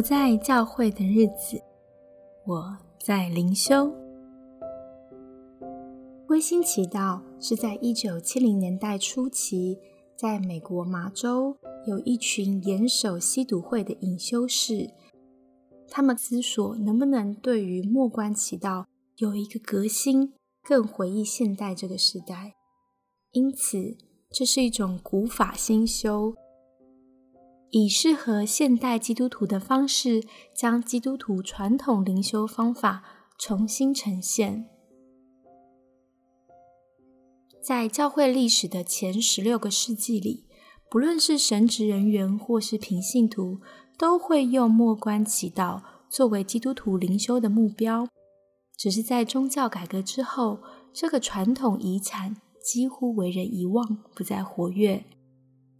不在教会的日子，我在灵修。微心祈祷是在一九七零年代初期，在美国麻州有一群严守吸毒会的隐修士，他们思索能不能对于末关祈祷有一个革新，更回忆现代这个时代。因此，这是一种古法新修。以适合现代基督徒的方式，将基督徒传统灵修方法重新呈现。在教会历史的前十六个世纪里，不论是神职人员或是平信徒，都会用末观祈祷作为基督徒灵修的目标。只是在宗教改革之后，这个传统遗产几乎为人遗忘，不再活跃。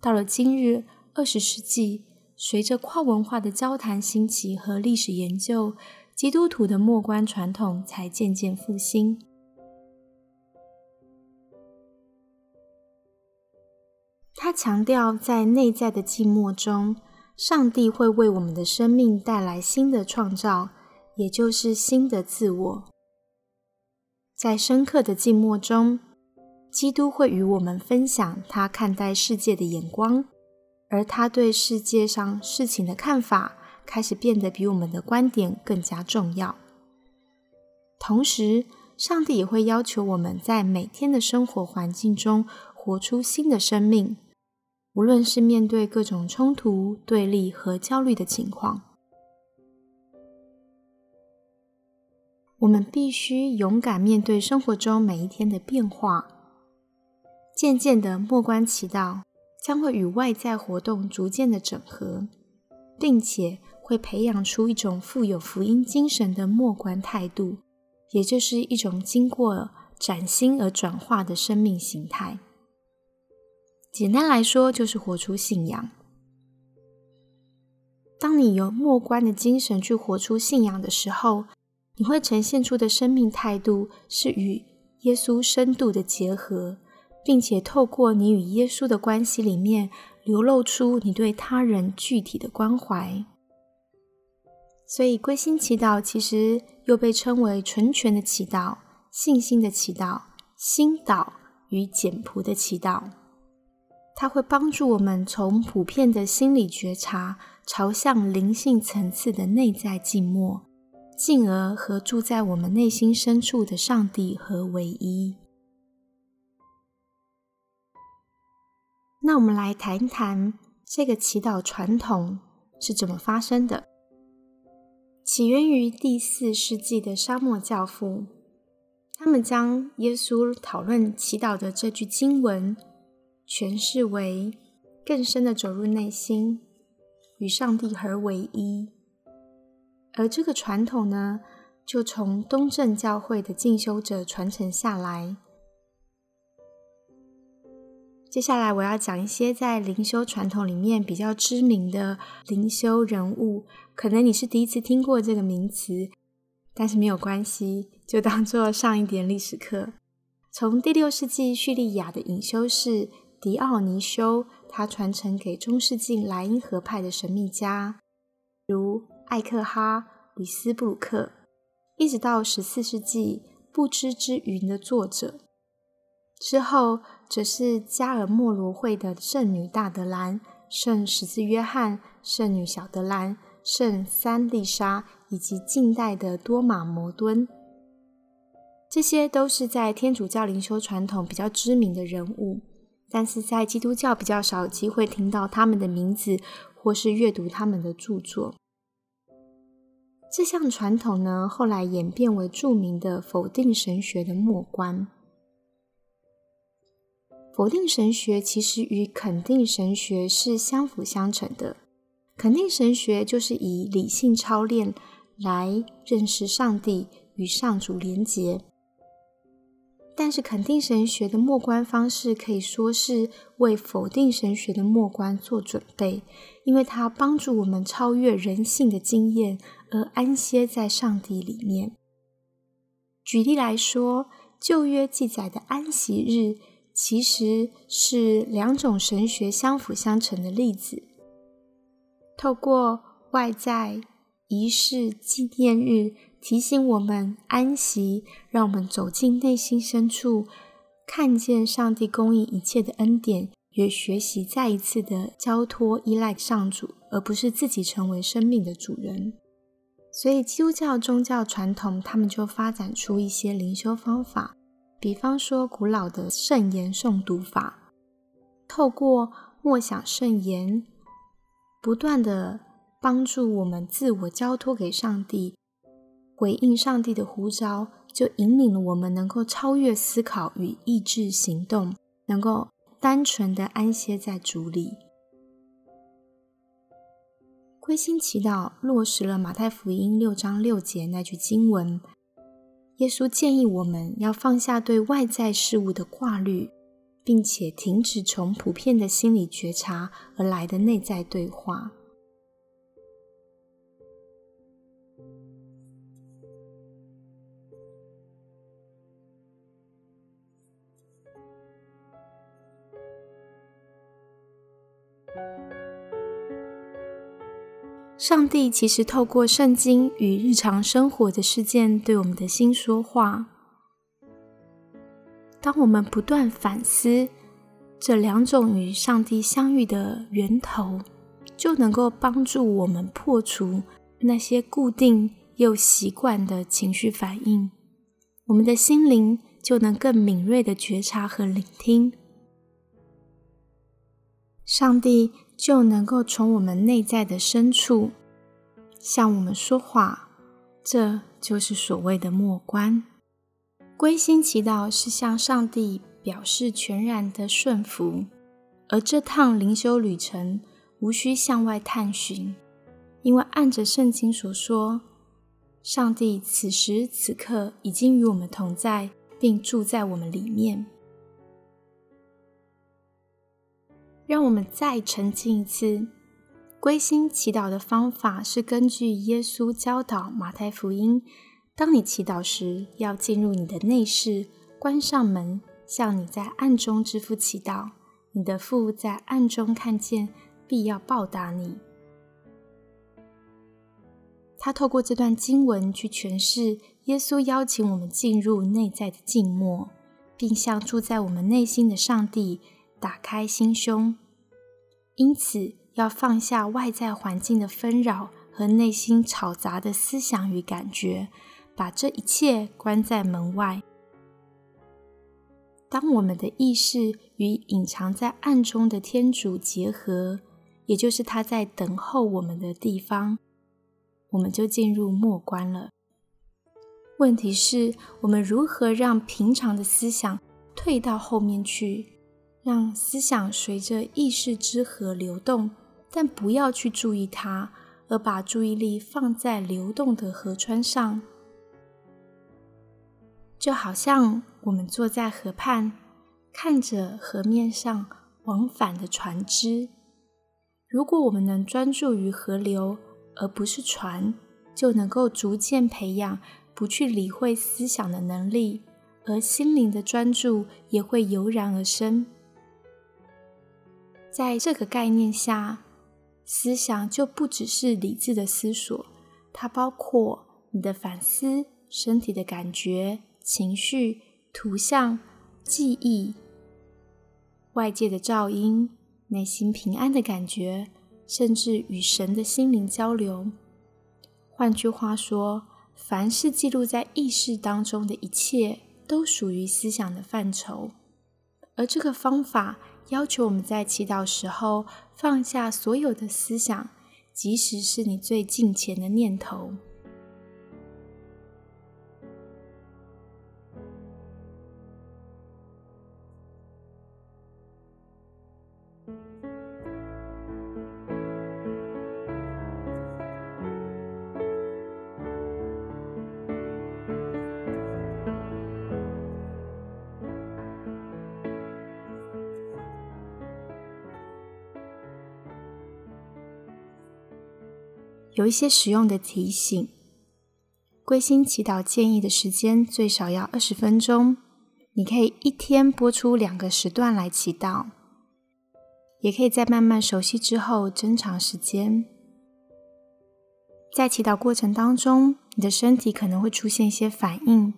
到了今日。二十世纪，随着跨文化的交谈兴起和历史研究，基督徒的默观传统才渐渐复兴。他强调，在内在的寂寞中，上帝会为我们的生命带来新的创造，也就是新的自我。在深刻的静默中，基督会与我们分享他看待世界的眼光。而他对世界上事情的看法开始变得比我们的观点更加重要。同时，上帝也会要求我们在每天的生活环境中活出新的生命，无论是面对各种冲突、对立和焦虑的情况，我们必须勇敢面对生活中每一天的变化，渐渐的莫观其道。将会与外在活动逐渐的整合，并且会培养出一种富有福音精神的默观态度，也就是一种经过崭新而转化的生命形态。简单来说，就是活出信仰。当你由默观的精神去活出信仰的时候，你会呈现出的生命态度是与耶稣深度的结合。并且透过你与耶稣的关系里面流露出你对他人具体的关怀，所以归心祈祷其实又被称为纯全的祈祷、信心的祈祷、心祷与简朴的祈祷。它会帮助我们从普遍的心理觉察，朝向灵性层次的内在静默，进而和住在我们内心深处的上帝合为一。那我们来谈一谈这个祈祷传统是怎么发生的。起源于第四世纪的沙漠教父，他们将耶稣讨论祈祷的这句经文诠释为更深的走入内心，与上帝合为一。而这个传统呢，就从东正教会的进修者传承下来。接下来我要讲一些在灵修传统里面比较知名的灵修人物，可能你是第一次听过这个名词，但是没有关系，就当做上一点历史课。从第六世纪叙利亚的隐修士迪奥尼修，他传承给中世纪莱茵河派的神秘家，如艾克哈、里斯布鲁克，一直到十四世纪不知之云的作者。之后，则是加尔默罗会的圣女大德兰、圣十字约翰、圣女小德兰、圣三丽莎，以及近代的多玛摩敦，这些都是在天主教灵修传统比较知名的人物，但是在基督教比较少机会听到他们的名字，或是阅读他们的著作。这项传统呢，后来演变为著名的否定神学的末观。否定神学其实与肯定神学是相辅相成的。肯定神学就是以理性操练来认识上帝与上主连结，但是肯定神学的末观方式可以说是为否定神学的末观做准备，因为它帮助我们超越人性的经验而安歇在上帝里面。举例来说，旧约记载的安息日。其实是两种神学相辅相成的例子。透过外在仪式、纪念日，提醒我们安息，让我们走进内心深处，看见上帝供应一切的恩典，也学习再一次的交托依赖上主，而不是自己成为生命的主人。所以，基督教宗教传统，他们就发展出一些灵修方法，比方说古老的圣言诵读法，透过默想圣言，不断的。帮助我们自我交托给上帝，回应上帝的呼召，就引领了我们能够超越思考与意志行动，能够单纯的安歇在主里。归心祈祷落实了马太福音六章六节那句经文，耶稣建议我们要放下对外在事物的挂虑，并且停止从普遍的心理觉察而来的内在对话。上帝其实透过圣经与日常生活的事件，对我们的心说话。当我们不断反思这两种与上帝相遇的源头，就能够帮助我们破除那些固定又习惯的情绪反应，我们的心灵就能更敏锐的觉察和聆听。上帝就能够从我们内在的深处向我们说话，这就是所谓的默观。归心祈祷是向上帝表示全然的顺服，而这趟灵修旅程无需向外探寻，因为按着圣经所说，上帝此时此刻已经与我们同在，并住在我们里面。让我们再沉浸一次。归心祈祷的方法是根据耶稣教导马太福音：当你祈祷时，要进入你的内室，关上门，向你在暗中之父祈祷。你的父在暗中看见，必要报答你。他透过这段经文去诠释耶稣邀请我们进入内在的静默，并向住在我们内心的上帝。打开心胸，因此要放下外在环境的纷扰和内心吵杂的思想与感觉，把这一切关在门外。当我们的意识与隐藏在暗中的天主结合，也就是他在等候我们的地方，我们就进入末关了。问题是，我们如何让平常的思想退到后面去？让思想随着意识之河流动，但不要去注意它，而把注意力放在流动的河川上。就好像我们坐在河畔，看着河面上往返的船只。如果我们能专注于河流，而不是船，就能够逐渐培养不去理会思想的能力，而心灵的专注也会油然而生。在这个概念下，思想就不只是理智的思索，它包括你的反思、身体的感觉、情绪、图像、记忆、外界的噪音、内心平安的感觉，甚至与神的心灵交流。换句话说，凡是记录在意识当中的一切，都属于思想的范畴。而这个方法。要求我们在祈祷时候放下所有的思想，即使是你最近前的念头。一些实用的提醒：归心祈祷建议的时间最少要二十分钟。你可以一天播出两个时段来祈祷，也可以在慢慢熟悉之后增长时间。在祈祷过程当中，你的身体可能会出现一些反应，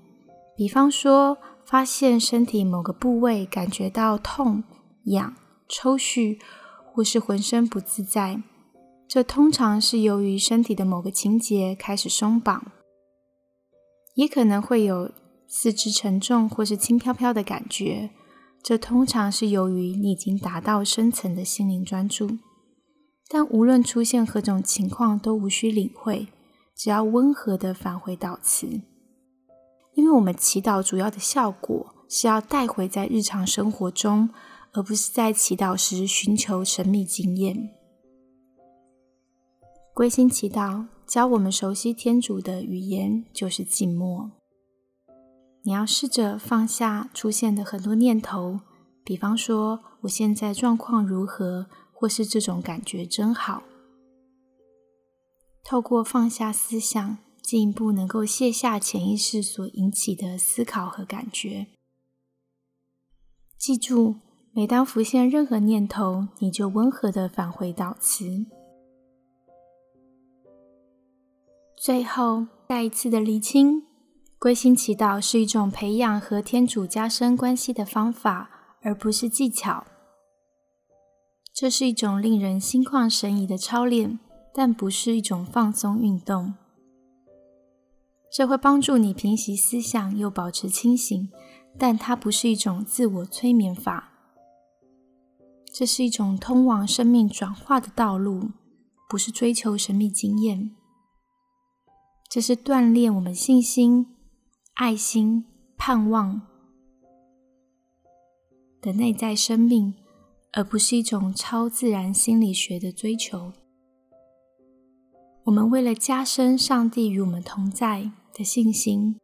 比方说，发现身体某个部位感觉到痛、痒、抽搐，或是浑身不自在。这通常是由于身体的某个情节开始松绑，也可能会有四肢沉重或是轻飘飘的感觉。这通常是由于你已经达到深层的心灵专注。但无论出现何种情况，都无需领会，只要温和的返回祷词。因为我们祈祷主要的效果是要带回在日常生活中，而不是在祈祷时寻求神秘经验。归心祈祷教我们熟悉天主的语言，就是静默。你要试着放下出现的很多念头，比方说我现在状况如何。或是这种感觉真好。透过放下思想，进一步能够卸下潜意识所引起的思考和感觉。记住，每当浮现任何念头，你就温和的返回祷词。最后，再一次的厘清：归心祈祷是一种培养和天主加深关系的方法，而不是技巧。这是一种令人心旷神怡的操练，但不是一种放松运动。这会帮助你平息思想又保持清醒，但它不是一种自我催眠法。这是一种通往生命转化的道路，不是追求神秘经验。这是锻炼我们信心、爱心、盼望的内在生命。而不是一种超自然心理学的追求。我们为了加深上帝与我们同在的信心，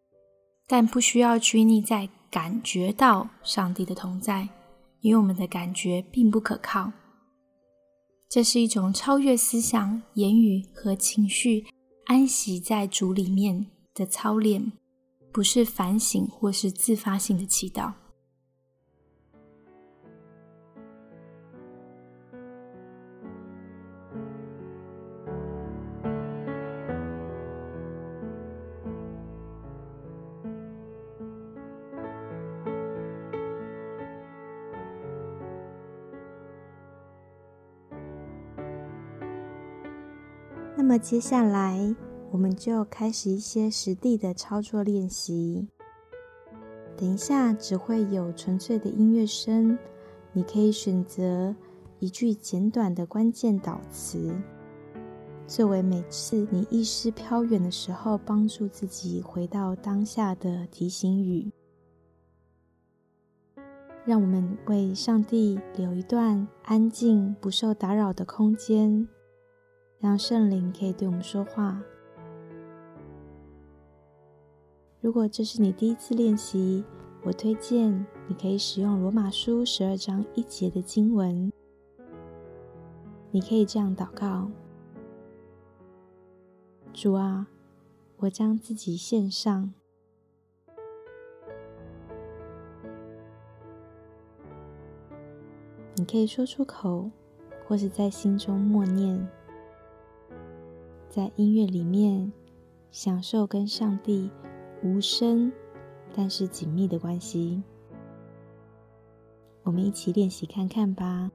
但不需要拘泥在感觉到上帝的同在，因为我们的感觉并不可靠。这是一种超越思想、言语和情绪，安息在主里面的操练，不是反省或是自发性的祈祷。那么接下来，我们就开始一些实地的操作练习。等一下只会有纯粹的音乐声，你可以选择一句简短的关键导词，作为每次你意识飘远的时候，帮助自己回到当下的提醒语。让我们为上帝留一段安静、不受打扰的空间。让圣灵可以对我们说话。如果这是你第一次练习，我推荐你可以使用罗马书十二章一节的经文。你可以这样祷告：主啊，我将自己献上。你可以说出口，或是在心中默念。在音乐里面，享受跟上帝无声但是紧密的关系。我们一起练习看看吧。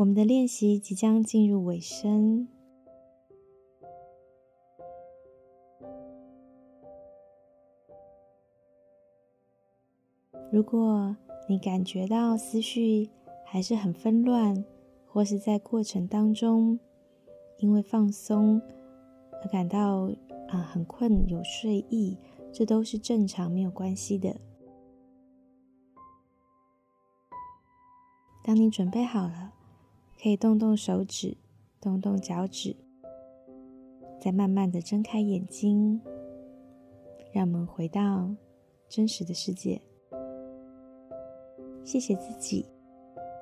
我们的练习即将进入尾声。如果你感觉到思绪还是很纷乱，或是在过程当中因为放松而感到啊很困有睡意，这都是正常，没有关系的。当你准备好了。可以动动手指，动动脚趾，再慢慢的睁开眼睛，让我们回到真实的世界。谢谢自己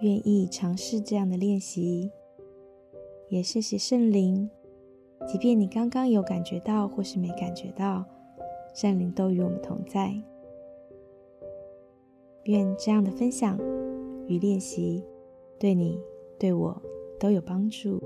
愿意尝试这样的练习，也谢谢圣灵。即便你刚刚有感觉到或是没感觉到，圣灵都与我们同在。愿这样的分享与练习对你。对我都有帮助。